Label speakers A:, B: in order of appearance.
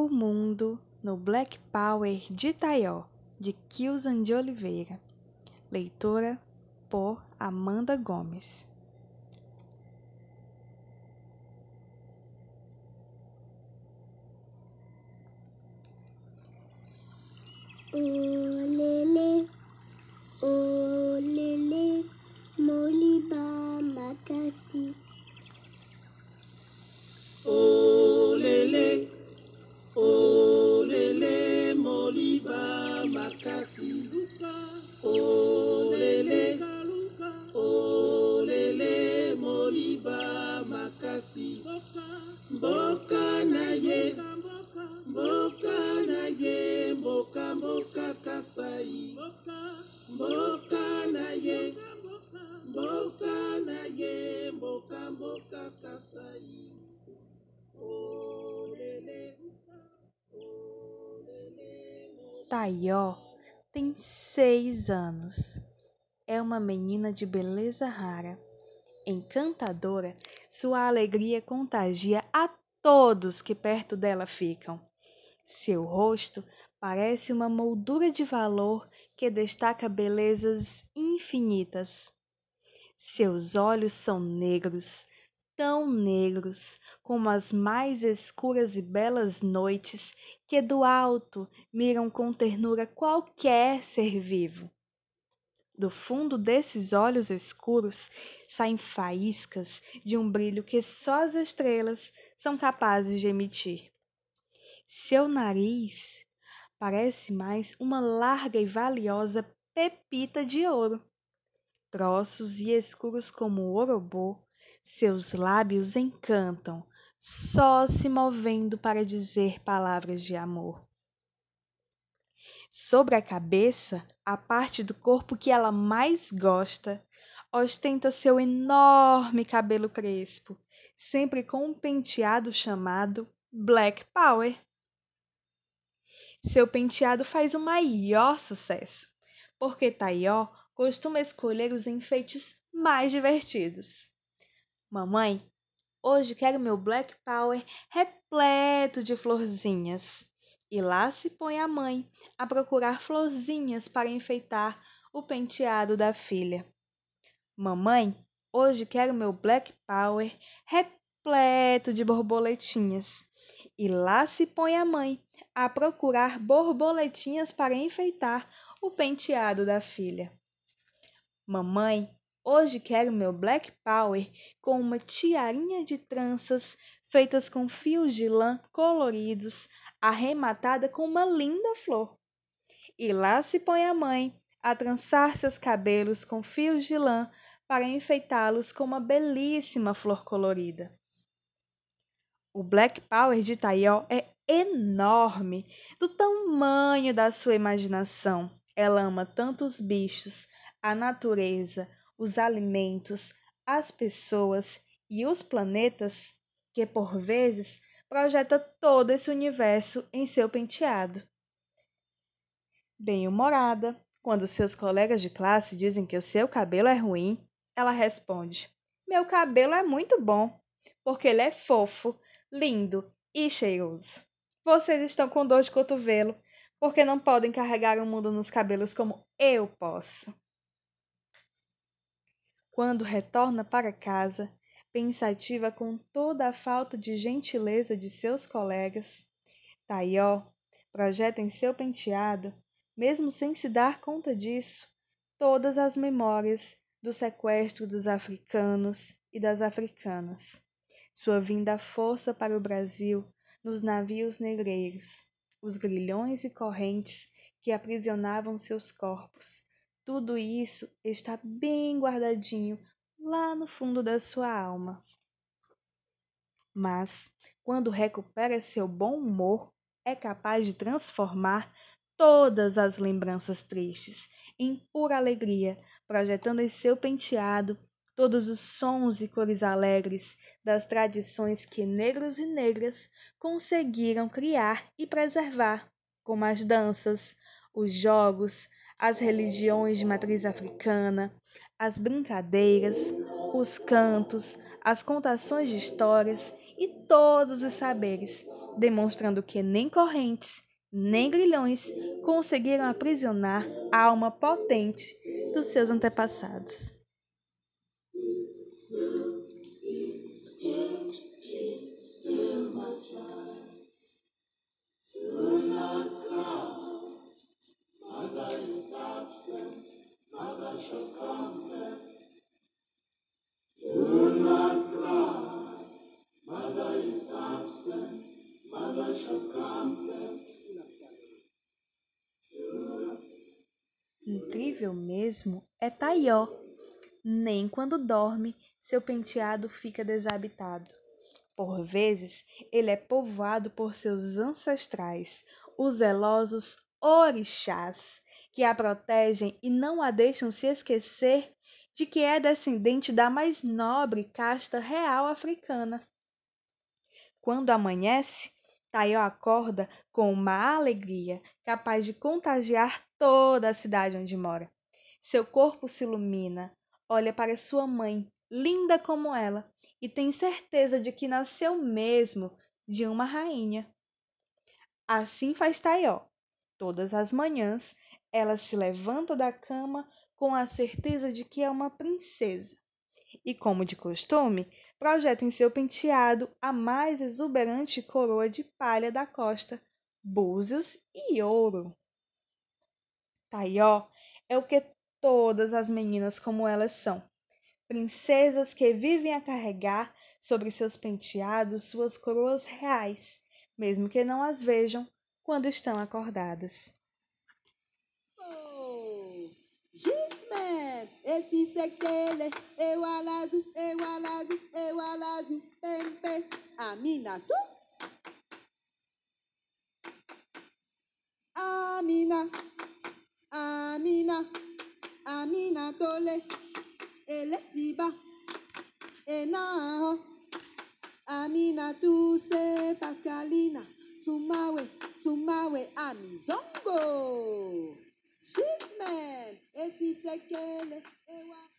A: O Mundo no Black Power de Taió, de Kilsan de Oliveira. Leitora por Amanda Gomes.
B: Olele,
A: Taió tem seis anos. É uma menina de beleza rara. Encantadora, sua alegria contagia a todos que perto dela ficam. Seu rosto parece uma moldura de valor que destaca belezas infinitas. Seus olhos são negros, tão negros como as mais escuras e belas noites que do alto miram com ternura qualquer ser vivo. Do fundo desses olhos escuros saem faíscas de um brilho que só as estrelas são capazes de emitir. Seu nariz parece mais uma larga e valiosa pepita de ouro. Grossos e escuros como o orobô, seus lábios encantam, só se movendo para dizer palavras de amor. Sobre a cabeça, a parte do corpo que ela mais gosta, ostenta seu enorme cabelo crespo, sempre com um penteado chamado Black Power. Seu penteado faz o maior sucesso, porque Taió costuma escolher os enfeites mais divertidos. Mamãe, hoje quero meu Black Power repleto de florzinhas. E lá se põe a mãe a procurar florzinhas para enfeitar o penteado da filha. Mamãe, hoje quero meu Black Power repleto de borboletinhas. E lá se põe a mãe a procurar borboletinhas para enfeitar o penteado da filha. Mamãe, hoje quero meu Black Power com uma tiarinha de tranças feitas com fios de lã coloridos, arrematada com uma linda flor. E lá se põe a mãe a trançar seus cabelos com fios de lã para enfeitá-los com uma belíssima flor colorida. O Black Power de Taió é enorme, do tamanho da sua imaginação. Ela ama tanto os bichos, a natureza, os alimentos, as pessoas e os planetas que, por vezes, projeta todo esse universo em seu penteado. Bem-humorada, quando seus colegas de classe dizem que o seu cabelo é ruim, ela responde: Meu cabelo é muito bom, porque ele é fofo, lindo e cheiroso. Vocês estão com dor de cotovelo porque não podem carregar o mundo nos cabelos como eu posso. Quando retorna para casa, pensativa com toda a falta de gentileza de seus colegas, Taió projeta em seu penteado, mesmo sem se dar conta disso, todas as memórias do sequestro dos africanos e das africanas sua vinda à força para o Brasil nos navios negreiros, os grilhões e correntes que aprisionavam seus corpos. Tudo isso está bem guardadinho lá no fundo da sua alma. Mas, quando recupera seu bom humor, é capaz de transformar todas as lembranças tristes em pura alegria, projetando em seu penteado todos os sons e cores alegres das tradições que negros e negras conseguiram criar e preservar, como as danças, os jogos, as religiões de matriz africana, as brincadeiras, os cantos, as contações de histórias e todos os saberes, demonstrando que nem correntes, nem grilhões conseguiram aprisionar a alma potente dos seus antepassados. Incrível mesmo é Taió. Nem quando dorme, seu penteado fica desabitado. Por vezes, ele é povoado por seus ancestrais, os zelosos orixás, que a protegem e não a deixam se esquecer de que é descendente da mais nobre casta real africana. Quando amanhece, Taió acorda com uma alegria capaz de contagiar toda a cidade onde mora. Seu corpo se ilumina, olha para sua mãe, linda como ela, e tem certeza de que nasceu mesmo de uma rainha. Assim faz Taió. Todas as manhãs, ela se levanta da cama com a certeza de que é uma princesa. E, como de costume, projeta em seu penteado a mais exuberante coroa de palha da costa, búzios e ouro. Taió é o que todas as meninas como elas são, princesas que vivem a carregar sobre seus penteados suas coroas reais, mesmo que não as vejam quando estão acordadas.
C: esisekele ewalazu ewalazu ewalazu pempe aminatu amina amina amina tole. Elesiba enaho. Amina tuse pascalina sumawe sumawe amizongo. Gisman, esse sequele, eu alazo.